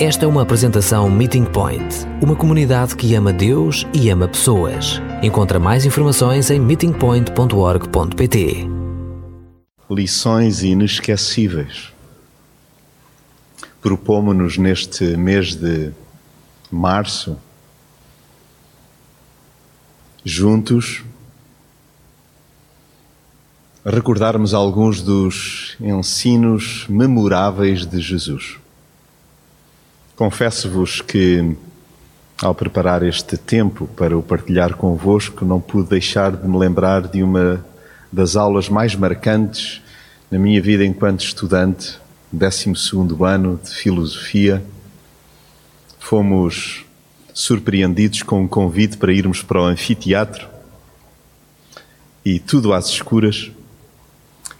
Esta é uma apresentação Meeting Point, uma comunidade que ama Deus e ama pessoas. Encontra mais informações em meetingpoint.org.pt. Lições inesquecíveis. Propomos-nos neste mês de março, juntos, recordarmos alguns dos ensinos memoráveis de Jesus. Confesso-vos que, ao preparar este tempo para o partilhar convosco, não pude deixar de me lembrar de uma das aulas mais marcantes na minha vida enquanto estudante, 12 ano de filosofia. Fomos surpreendidos com um convite para irmos para o anfiteatro e tudo às escuras.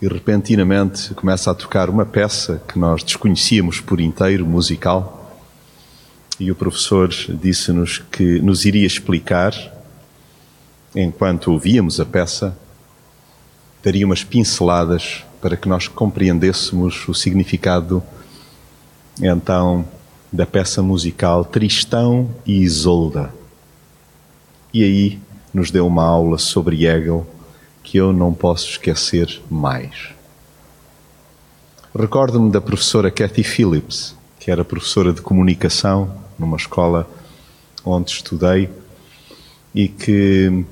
E repentinamente começa a tocar uma peça que nós desconhecíamos por inteiro, musical e o professor disse-nos que nos iria explicar, enquanto ouvíamos a peça, daria umas pinceladas para que nós compreendêssemos o significado, então, da peça musical Tristão e Isolda. E aí nos deu uma aula sobre Hegel que eu não posso esquecer mais. Recordo-me da professora Cathy Phillips, que era professora de comunicação numa escola onde estudei e que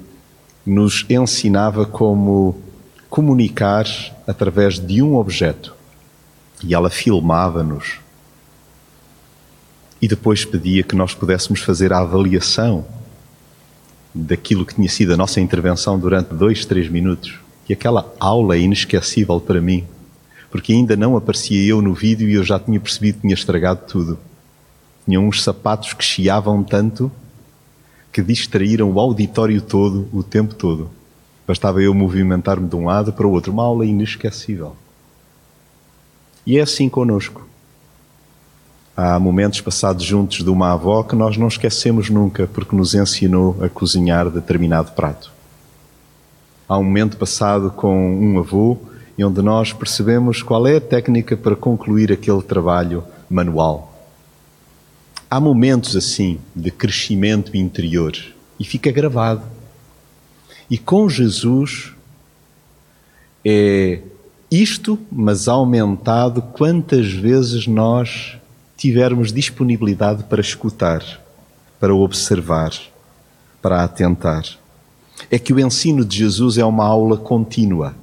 nos ensinava como comunicar através de um objeto. E ela filmava-nos. E depois pedia que nós pudéssemos fazer a avaliação daquilo que tinha sido a nossa intervenção durante dois, três minutos. E aquela aula é inesquecível para mim, porque ainda não aparecia eu no vídeo e eu já tinha percebido que tinha estragado tudo. Tinham uns sapatos que chiavam tanto que distraíram o auditório todo, o tempo todo. Bastava eu movimentar-me de um lado para o outro. Uma aula inesquecível. E é assim conosco. Há momentos passados juntos de uma avó que nós não esquecemos nunca porque nos ensinou a cozinhar determinado prato. Há um momento passado com um avô e onde nós percebemos qual é a técnica para concluir aquele trabalho manual. Há momentos assim de crescimento interior e fica gravado. E com Jesus é isto, mas aumentado quantas vezes nós tivermos disponibilidade para escutar, para observar, para atentar. É que o ensino de Jesus é uma aula contínua.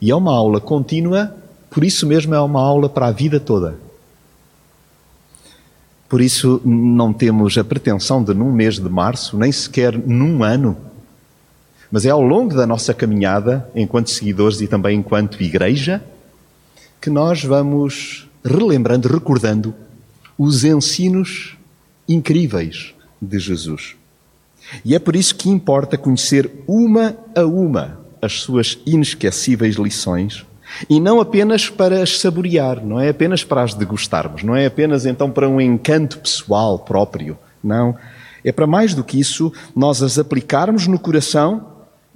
E é uma aula contínua, por isso mesmo é uma aula para a vida toda. Por isso, não temos a pretensão de, num mês de março, nem sequer num ano, mas é ao longo da nossa caminhada, enquanto seguidores e também enquanto igreja, que nós vamos relembrando, recordando os ensinos incríveis de Jesus. E é por isso que importa conhecer uma a uma as suas inesquecíveis lições e não apenas para as saborear, não é apenas para as degustarmos, não é apenas então para um encanto pessoal próprio. Não. É para mais do que isso, nós as aplicarmos no coração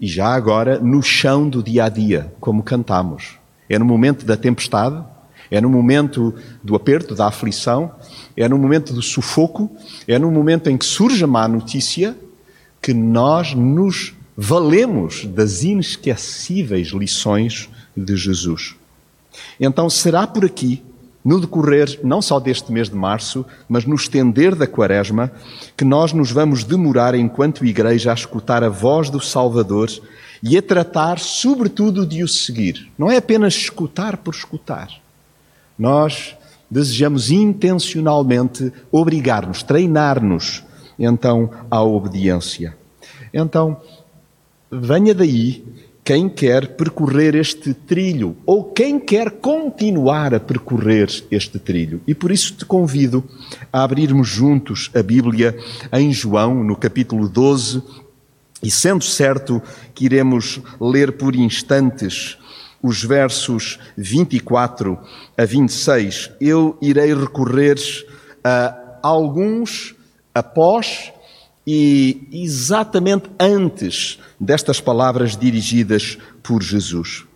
e já agora no chão do dia a dia, como cantamos. É no momento da tempestade, é no momento do aperto, da aflição, é no momento do sufoco, é no momento em que surge a má notícia que nós nos valemos das inesquecíveis lições de Jesus. Então será por aqui, no decorrer não só deste mês de março, mas no estender da quaresma, que nós nos vamos demorar enquanto igreja a escutar a voz do Salvador e a tratar, sobretudo, de o seguir. Não é apenas escutar por escutar. Nós desejamos intencionalmente obrigar-nos, treinar-nos, então, à obediência. Então, venha daí quem quer percorrer este trilho ou quem quer continuar a percorrer este trilho. E por isso te convido a abrirmos juntos a Bíblia em João, no capítulo 12, e sendo certo que iremos ler por instantes os versos 24 a 26, eu irei recorrer a alguns após e exatamente antes destas palavras dirigidas por Jesus.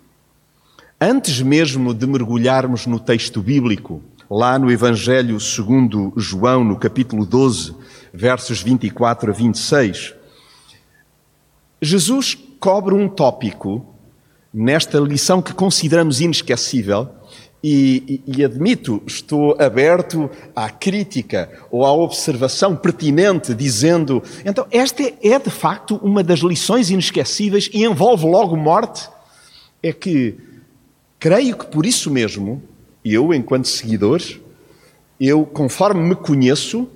Antes mesmo de mergulharmos no texto bíblico, lá no Evangelho segundo João, no capítulo 12, versos 24 a 26, Jesus cobre um tópico nesta lição que consideramos inesquecível e, e, admito, estou aberto à crítica ou à observação pertinente, dizendo: então, esta é, é de facto uma das lições inesquecíveis e envolve logo morte. É que creio que por isso mesmo, eu, enquanto seguidor, eu, conforme me conheço,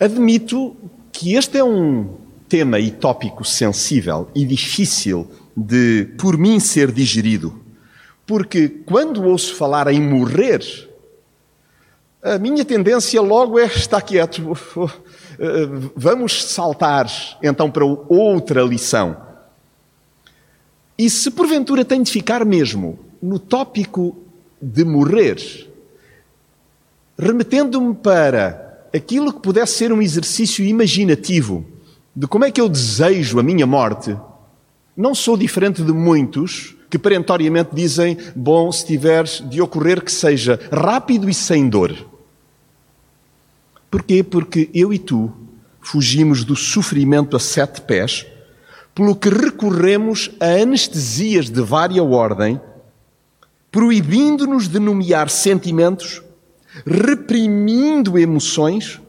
admito que este é um tema e tópico sensível e difícil de, por mim, ser digerido. Porque quando ouço falar em morrer, a minha tendência logo é estar quieto. Vamos saltar então para outra lição. E se porventura tenho de ficar mesmo no tópico de morrer, remetendo-me para aquilo que pudesse ser um exercício imaginativo de como é que eu desejo a minha morte, não sou diferente de muitos que perentoriamente dizem: bom, se tiveres de ocorrer, que seja rápido e sem dor. Porquê? Porque eu e tu fugimos do sofrimento a sete pés, pelo que recorremos a anestesias de vária ordem, proibindo-nos de nomear sentimentos, reprimindo emoções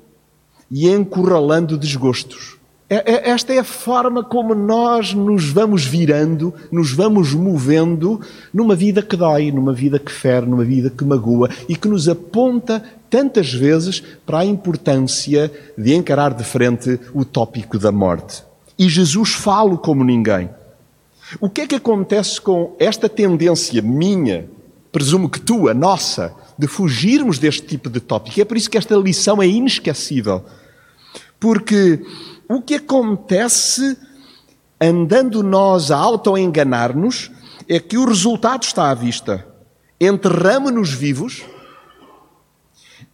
e encurralando desgostos. É, é, esta é a forma como nós nos vamos virando, nos vamos movendo numa vida que dói, numa vida que fere, numa vida que magoa e que nos aponta tantas vezes para a importância de encarar de frente o tópico da morte. E Jesus fala como ninguém. O que é que acontece com esta tendência minha, presumo que tua, nossa, de fugirmos deste tipo de tópico? É por isso que esta lição é inesquecível. Porque o que acontece andando nós a auto-enganar-nos é que o resultado está à vista. Enterramos-nos vivos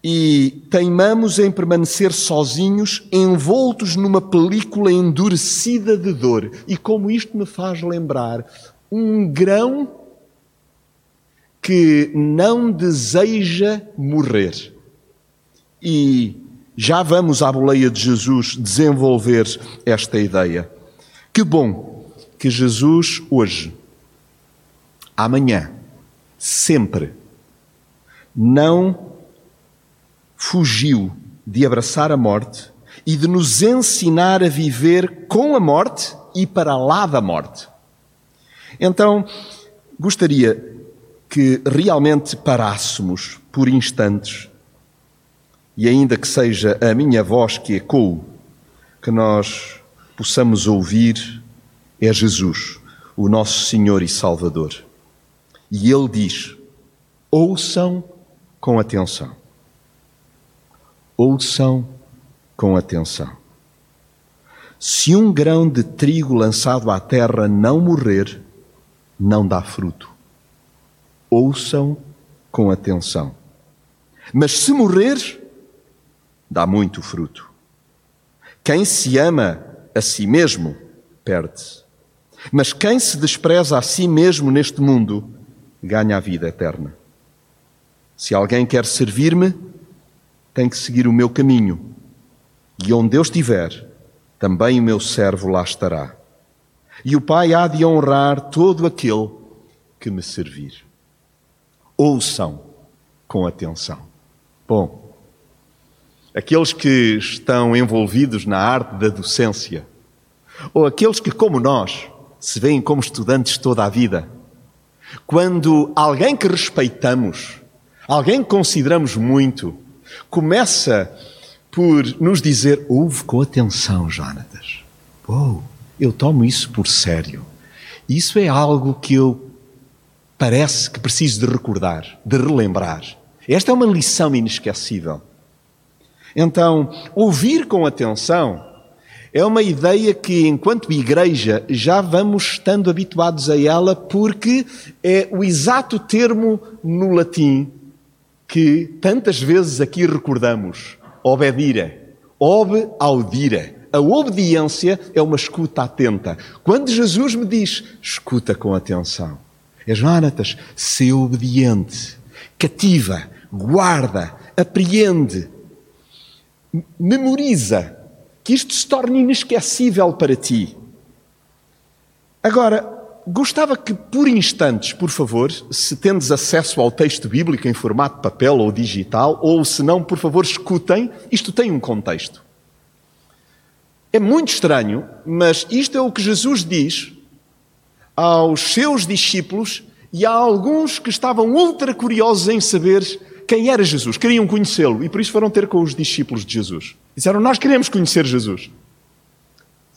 e teimamos em permanecer sozinhos, envoltos numa película endurecida de dor. E como isto me faz lembrar um grão que não deseja morrer. E já vamos à boleia de Jesus desenvolver esta ideia. Que bom que Jesus hoje, amanhã, sempre, não fugiu de abraçar a morte e de nos ensinar a viver com a morte e para lá da morte. Então, gostaria que realmente parássemos por instantes e ainda que seja a minha voz que ecoe, que nós possamos ouvir é Jesus, o nosso Senhor e Salvador. E Ele diz: ouçam com atenção. Ouçam com atenção. Se um grão de trigo lançado à terra não morrer, não dá fruto. Ouçam com atenção. Mas se morrer, dá muito fruto. Quem se ama a si mesmo, perde-se. Mas quem se despreza a si mesmo neste mundo, ganha a vida eterna. Se alguém quer servir-me, tem que seguir o meu caminho. E onde eu estiver, também o meu servo lá estará. E o Pai há de honrar todo aquele que me servir. Ouçam com atenção. Bom, aqueles que estão envolvidos na arte da docência, ou aqueles que, como nós, se veem como estudantes toda a vida, quando alguém que respeitamos, alguém que consideramos muito, começa por nos dizer: ouve com atenção, Jonatas. Oh, eu tomo isso por sério. Isso é algo que eu parece que preciso de recordar, de relembrar. Esta é uma lição inesquecível. Então, ouvir com atenção é uma ideia que, enquanto igreja, já vamos estando habituados a ela, porque é o exato termo no latim que tantas vezes aqui recordamos: obedire, ob audire. A obediência é uma escuta atenta. Quando Jesus me diz, escuta com atenção, é Jonatas, ser obediente, cativa, guarda, apreende, memoriza, que isto se torne inesquecível para ti. Agora, gostava que por instantes, por favor, se tendes acesso ao texto bíblico em formato papel ou digital, ou se não, por favor, escutem, isto tem um contexto. É muito estranho, mas isto é o que Jesus diz aos seus discípulos e há alguns que estavam ultra curiosos em saber quem era Jesus, queriam conhecê-lo e por isso foram ter com os discípulos de Jesus. Disseram: Nós queremos conhecer Jesus.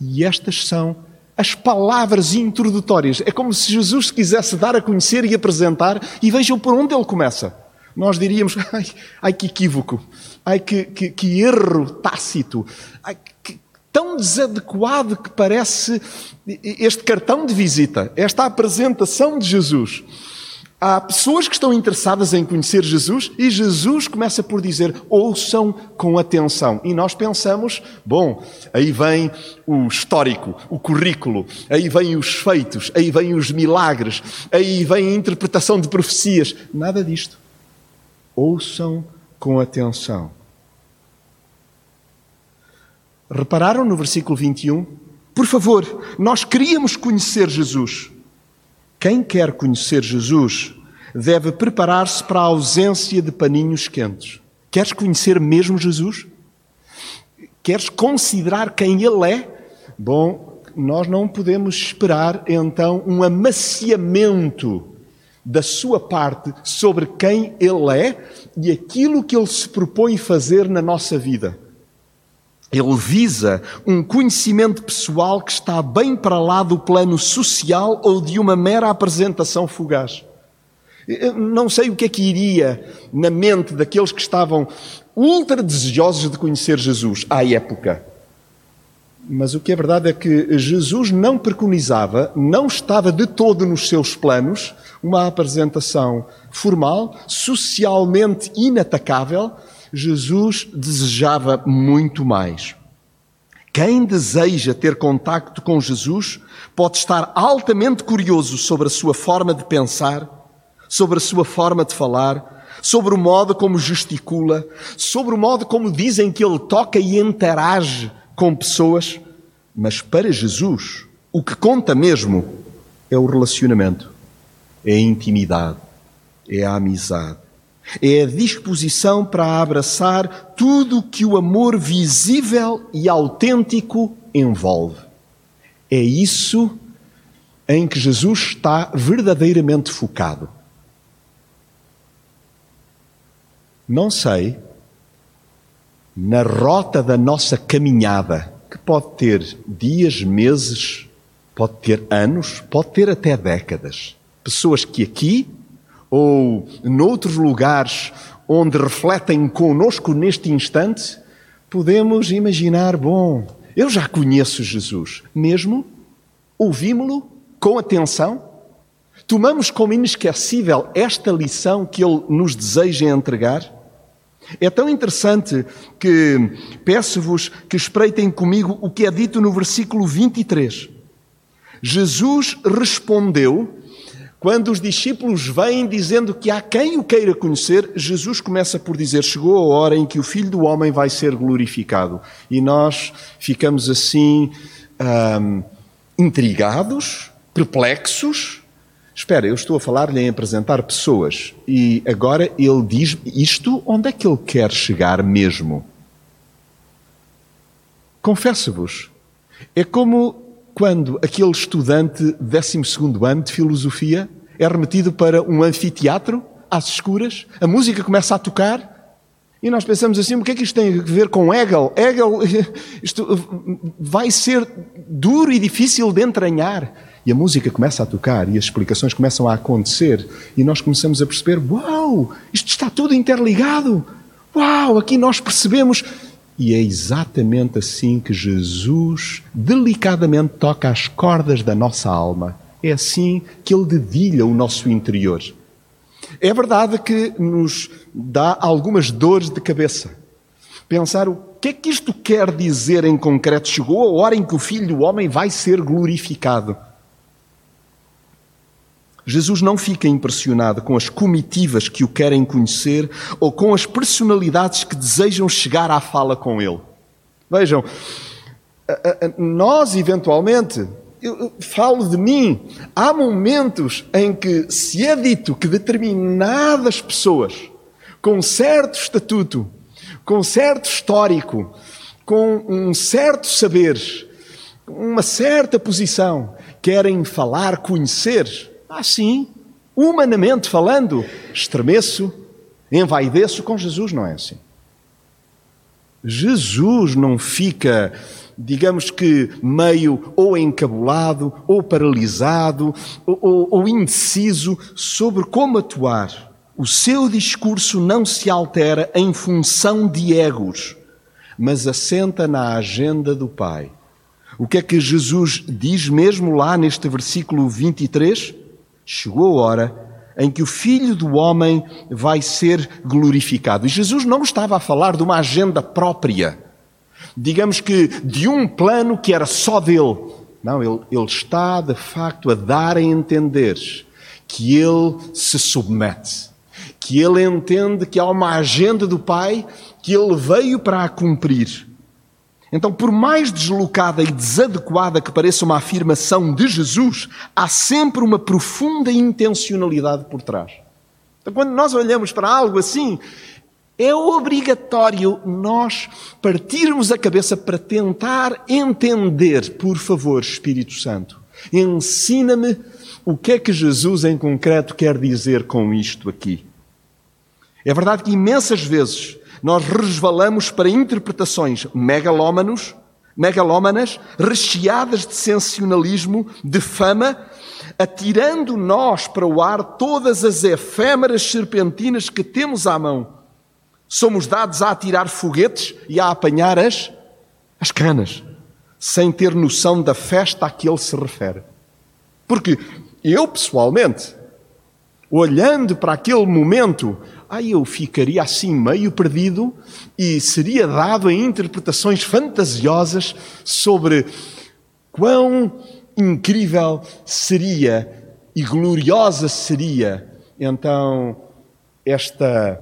E estas são as palavras introdutórias. É como se Jesus quisesse dar a conhecer e apresentar, e vejam por onde ele começa. Nós diríamos, ai, ai que equívoco, ai que, que, que erro tácito, ai, que, tão desadequado que parece este cartão de visita, esta apresentação de Jesus. Há pessoas que estão interessadas em conhecer Jesus e Jesus começa por dizer: ouçam com atenção. E nós pensamos: bom, aí vem o histórico, o currículo, aí vem os feitos, aí vem os milagres, aí vem a interpretação de profecias. Nada disto. Ouçam com atenção. Repararam no versículo 21? Por favor, nós queríamos conhecer Jesus. Quem quer conhecer Jesus deve preparar-se para a ausência de paninhos quentes. Queres conhecer mesmo Jesus? Queres considerar quem Ele é? Bom, nós não podemos esperar então um amaciamento da sua parte sobre quem Ele é e aquilo que Ele se propõe fazer na nossa vida. Ele visa um conhecimento pessoal que está bem para lá do plano social ou de uma mera apresentação fugaz. Eu não sei o que é que iria na mente daqueles que estavam ultra desejosos de conhecer Jesus à época. Mas o que é verdade é que Jesus não preconizava, não estava de todo nos seus planos, uma apresentação formal, socialmente inatacável, Jesus desejava muito mais. Quem deseja ter contacto com Jesus pode estar altamente curioso sobre a sua forma de pensar, sobre a sua forma de falar, sobre o modo como gesticula, sobre o modo como dizem que ele toca e interage com pessoas. Mas para Jesus, o que conta mesmo é o relacionamento, é a intimidade, é a amizade. É a disposição para abraçar tudo que o amor visível e autêntico envolve. É isso em que Jesus está verdadeiramente focado. Não sei, na rota da nossa caminhada, que pode ter dias, meses, pode ter anos, pode ter até décadas. Pessoas que aqui ou noutros lugares onde refletem conosco neste instante, podemos imaginar: bom, eu já conheço Jesus, mesmo ouvimos-lo com atenção, tomamos como inesquecível esta lição que ele nos deseja entregar. É tão interessante que peço-vos que espreitem comigo o que é dito no versículo 23. Jesus respondeu quando os discípulos vêm dizendo que há quem o queira conhecer, Jesus começa por dizer: Chegou a hora em que o Filho do Homem vai ser glorificado. E nós ficamos assim, hum, intrigados, perplexos. Espera, eu estou a falar-lhe em apresentar pessoas e agora ele diz isto, onde é que ele quer chegar mesmo? Confesso-vos, é como quando aquele estudante de 12 ano de filosofia é remetido para um anfiteatro, às escuras, a música começa a tocar e nós pensamos assim: o que é que isto tem a ver com Hegel? Hegel, isto vai ser duro e difícil de entranhar. E a música começa a tocar e as explicações começam a acontecer e nós começamos a perceber: uau, isto está tudo interligado. Uau, aqui nós percebemos e é exatamente assim que Jesus delicadamente toca as cordas da nossa alma. É assim que ele dedilha o nosso interior. É verdade que nos dá algumas dores de cabeça. Pensar o que é que isto quer dizer em concreto? Chegou a hora em que o Filho do Homem vai ser glorificado. Jesus não fica impressionado com as comitivas que o querem conhecer ou com as personalidades que desejam chegar à fala com ele. Vejam, nós eventualmente, eu falo de mim, há momentos em que se é dito que determinadas pessoas com certo estatuto, com certo histórico, com um certo saber, uma certa posição, querem falar, conhecer, assim, humanamente falando, estremeço, envaideço com Jesus, não é assim? Jesus não fica, digamos que, meio ou encabulado, ou paralisado, ou, ou, ou indeciso sobre como atuar. O seu discurso não se altera em função de egos, mas assenta na agenda do Pai. O que é que Jesus diz mesmo lá neste versículo 23? Chegou a hora em que o Filho do Homem vai ser glorificado. E Jesus não estava a falar de uma agenda própria, digamos que de um plano que era só dele. Não, ele, ele está de facto a dar a entender que ele se submete, que ele entende que há uma agenda do Pai que ele veio para a cumprir. Então, por mais deslocada e desadequada que pareça uma afirmação de Jesus, há sempre uma profunda intencionalidade por trás. Então, quando nós olhamos para algo assim, é obrigatório nós partirmos a cabeça para tentar entender, por favor, Espírito Santo. Ensina-me o que é que Jesus em concreto quer dizer com isto aqui. É verdade que imensas vezes nós resvalamos para interpretações megalómanos, megalómanas, recheadas de sensacionalismo, de fama, atirando nós para o ar todas as efêmeras serpentinas que temos à mão. Somos dados a atirar foguetes e a apanhar as, as canas, sem ter noção da festa a que ele se refere. Porque eu, pessoalmente, olhando para aquele momento aí eu ficaria assim meio perdido e seria dado a interpretações fantasiosas sobre quão incrível seria e gloriosa seria então esta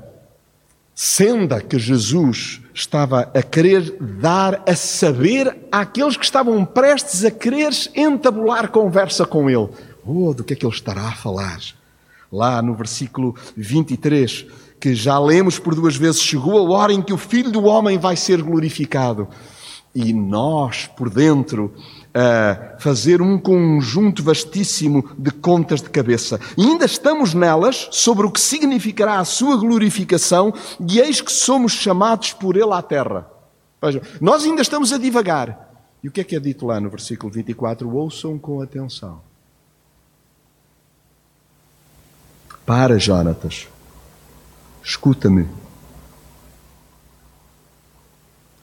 senda que Jesus estava a querer dar a saber àqueles que estavam prestes a querer entabular conversa com ele. Oh, do que é que ele estará a falar? lá no versículo 23, que já lemos por duas vezes: chegou a hora em que o Filho do Homem vai ser glorificado. E nós, por dentro, a fazer um conjunto vastíssimo de contas de cabeça. E ainda estamos nelas sobre o que significará a sua glorificação, e eis que somos chamados por Ele à terra. Vejam, nós ainda estamos a divagar. E o que é que é dito lá no versículo 24? Ouçam com atenção. Para, Jonatas. Escuta-me.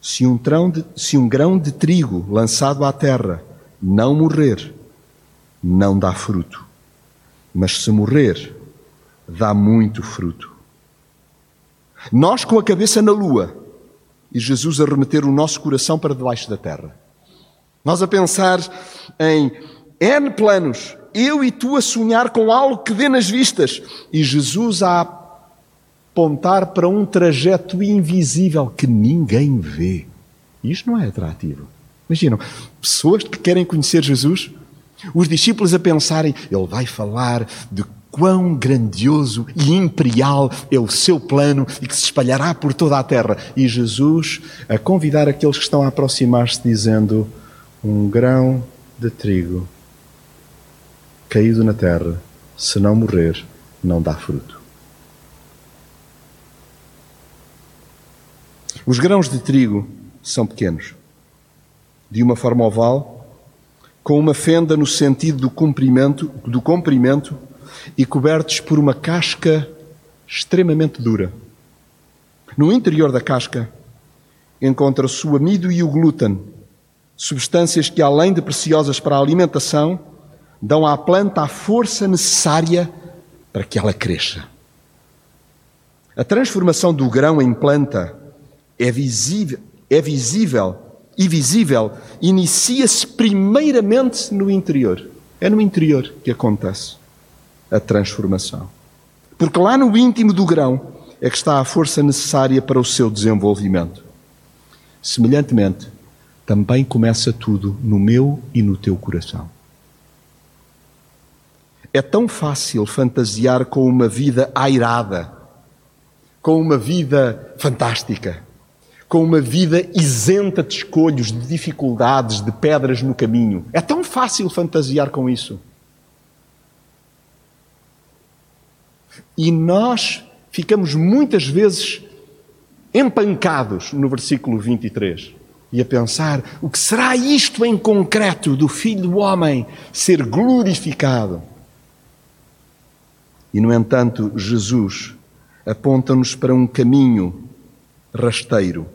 Se um, de, se um grão de trigo lançado à terra não morrer, não dá fruto. Mas se morrer, dá muito fruto. Nós com a cabeça na lua e Jesus a remeter o nosso coração para debaixo da terra. Nós a pensar em N planos, eu e tu a sonhar com algo que dê nas vistas, e Jesus a apontar para um trajeto invisível que ninguém vê. Isto não é atrativo. Imaginam, pessoas que querem conhecer Jesus, os discípulos a pensarem, ele vai falar de quão grandioso e imperial é o seu plano e que se espalhará por toda a terra. E Jesus a convidar aqueles que estão a aproximar-se, dizendo: Um grão de trigo caído na terra, se não morrer, não dá fruto. Os grãos de trigo são pequenos, de uma forma oval, com uma fenda no sentido do comprimento, do comprimento e cobertos por uma casca extremamente dura. No interior da casca encontra-se o amido e o glúten, substâncias que, além de preciosas para a alimentação, dão à planta a força necessária para que ela cresça. A transformação do grão em planta é visível, é visível e visível inicia-se primeiramente no interior. É no interior que acontece. a transformação. Porque lá no íntimo do grão é que está a força necessária para o seu desenvolvimento. Semelhantemente, também começa tudo no meu e no teu coração. É tão fácil fantasiar com uma vida airada, com uma vida fantástica, com uma vida isenta de escolhos, de dificuldades, de pedras no caminho. É tão fácil fantasiar com isso. E nós ficamos muitas vezes empancados no versículo 23 e a pensar: o que será isto em concreto do Filho do Homem ser glorificado? E, no entanto, Jesus aponta-nos para um caminho rasteiro,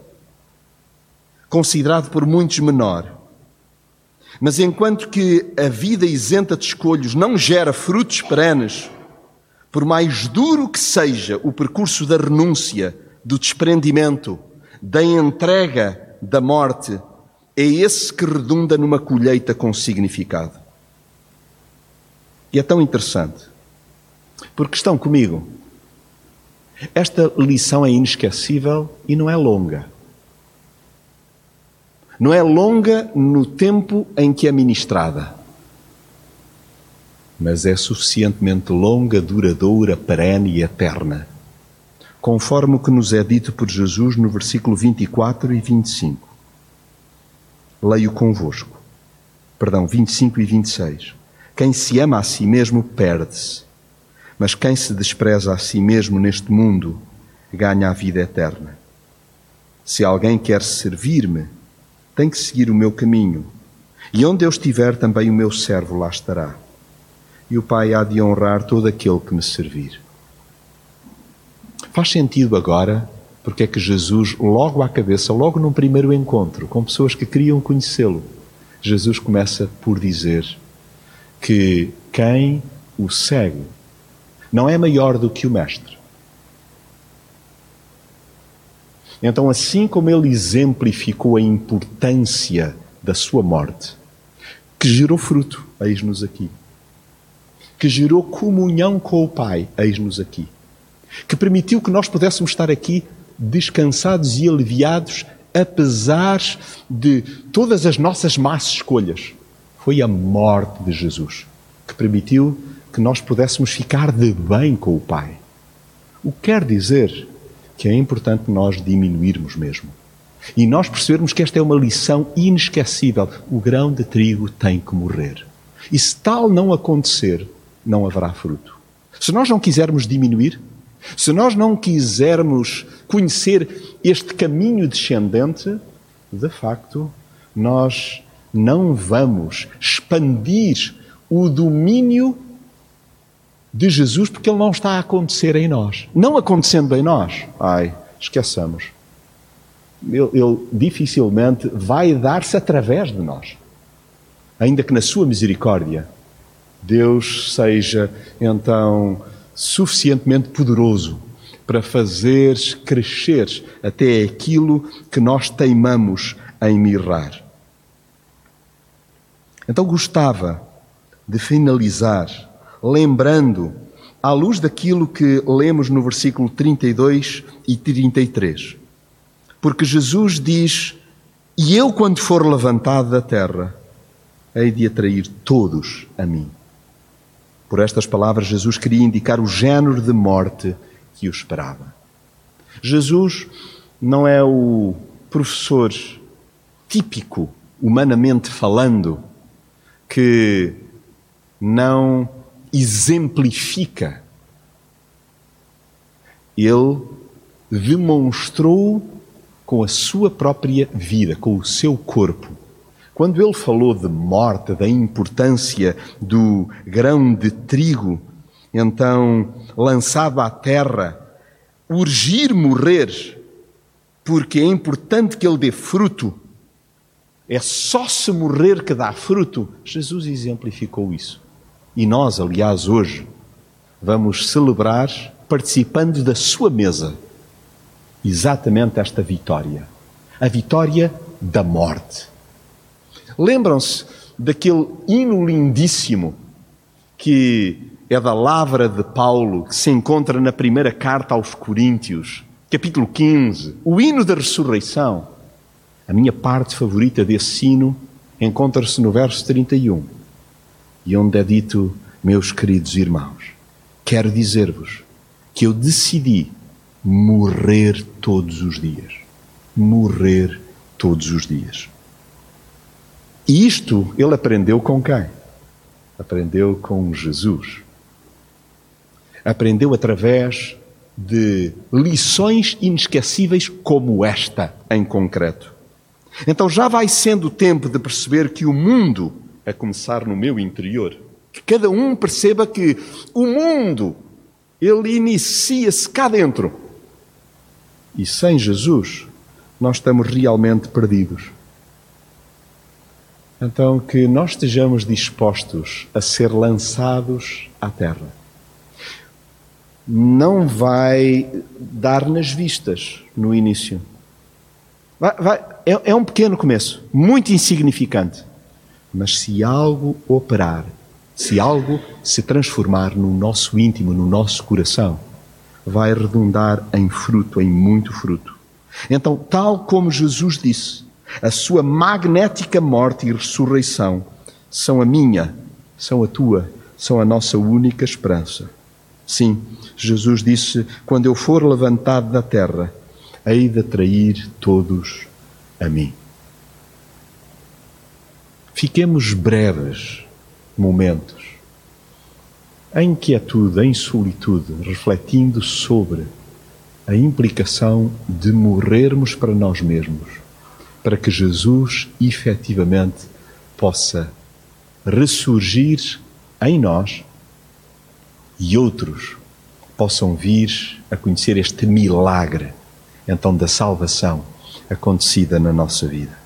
considerado por muitos menor. Mas enquanto que a vida isenta de escolhos não gera frutos perenes, por mais duro que seja o percurso da renúncia, do desprendimento, da entrega da morte, é esse que redunda numa colheita com significado. E é tão interessante, porque estão comigo. Esta lição é inesquecível e não é longa. Não é longa no tempo em que é ministrada, mas é suficientemente longa, duradoura, perene e eterna conforme o que nos é dito por Jesus no versículo 24 e 25. Leio convosco. Perdão, 25 e 26. Quem se ama a si mesmo perde-se, mas quem se despreza a si mesmo neste mundo ganha a vida eterna. Se alguém quer servir-me, tem que seguir o meu caminho, e onde eu estiver, também o meu servo lá estará. E o Pai há de honrar todo aquele que me servir. Faz sentido agora porque é que Jesus, logo à cabeça, logo num primeiro encontro com pessoas que queriam conhecê-lo, Jesus começa por dizer que quem o segue não é maior do que o Mestre. Então, assim como ele exemplificou a importância da sua morte, que gerou fruto, eis-nos aqui, que gerou comunhão com o Pai, eis-nos aqui que permitiu que nós pudéssemos estar aqui descansados e aliviados, apesar de todas as nossas más escolhas. Foi a morte de Jesus que permitiu que nós pudéssemos ficar de bem com o Pai. O que quer dizer que é importante nós diminuirmos mesmo. E nós percebermos que esta é uma lição inesquecível. O grão de trigo tem que morrer. E se tal não acontecer, não haverá fruto. Se nós não quisermos diminuir, se nós não quisermos conhecer este caminho descendente, de facto, nós não vamos expandir o domínio de Jesus porque ele não está a acontecer em nós. Não acontecendo em nós, ai, esqueçamos. Ele, ele dificilmente vai dar-se através de nós. Ainda que na sua misericórdia Deus seja então suficientemente poderoso para fazer crescer até aquilo que nós teimamos em mirrar. Então gostava de finalizar lembrando, à luz daquilo que lemos no versículo 32 e 33. Porque Jesus diz: E eu, quando for levantado da terra, hei de atrair todos a mim. Por estas palavras, Jesus queria indicar o género de morte que o esperava. Jesus não é o professor típico, humanamente falando, que não exemplifica. Ele demonstrou com a sua própria vida, com o seu corpo, quando ele falou de morte, da importância do grão de trigo, então lançado à terra, urgir morrer, porque é importante que ele dê fruto, é só se morrer que dá fruto. Jesus exemplificou isso. E nós, aliás, hoje, vamos celebrar, participando da sua mesa, exatamente esta vitória. A vitória da morte. Lembram-se daquele hino lindíssimo que é da lavra de Paulo que se encontra na primeira carta aos Coríntios, capítulo 15, o hino da ressurreição. A minha parte favorita desse hino encontra-se no verso 31, e onde é dito: Meus queridos irmãos, quero dizer-vos que eu decidi morrer todos os dias. Morrer todos os dias. E isto ele aprendeu com quem? Aprendeu com Jesus. Aprendeu através de lições inesquecíveis como esta, em concreto. Então já vai sendo tempo de perceber que o mundo, a começar no meu interior, que cada um perceba que o mundo, ele inicia-se cá dentro. E sem Jesus, nós estamos realmente perdidos. Então, que nós estejamos dispostos a ser lançados à terra. Não vai dar nas vistas no início. Vai, vai, é, é um pequeno começo, muito insignificante. Mas se algo operar, se algo se transformar no nosso íntimo, no nosso coração, vai redundar em fruto, em muito fruto. Então, tal como Jesus disse, a sua magnética morte e ressurreição são a minha, são a tua, são a nossa única esperança. Sim, Jesus disse: Quando eu for levantado da terra, hei de atrair todos a mim. Fiquemos breves momentos em quietude, em solitude, refletindo sobre a implicação de morrermos para nós mesmos, para que Jesus efetivamente possa ressurgir em nós e outros possam vir a conhecer este milagre, então, da salvação acontecida na nossa vida.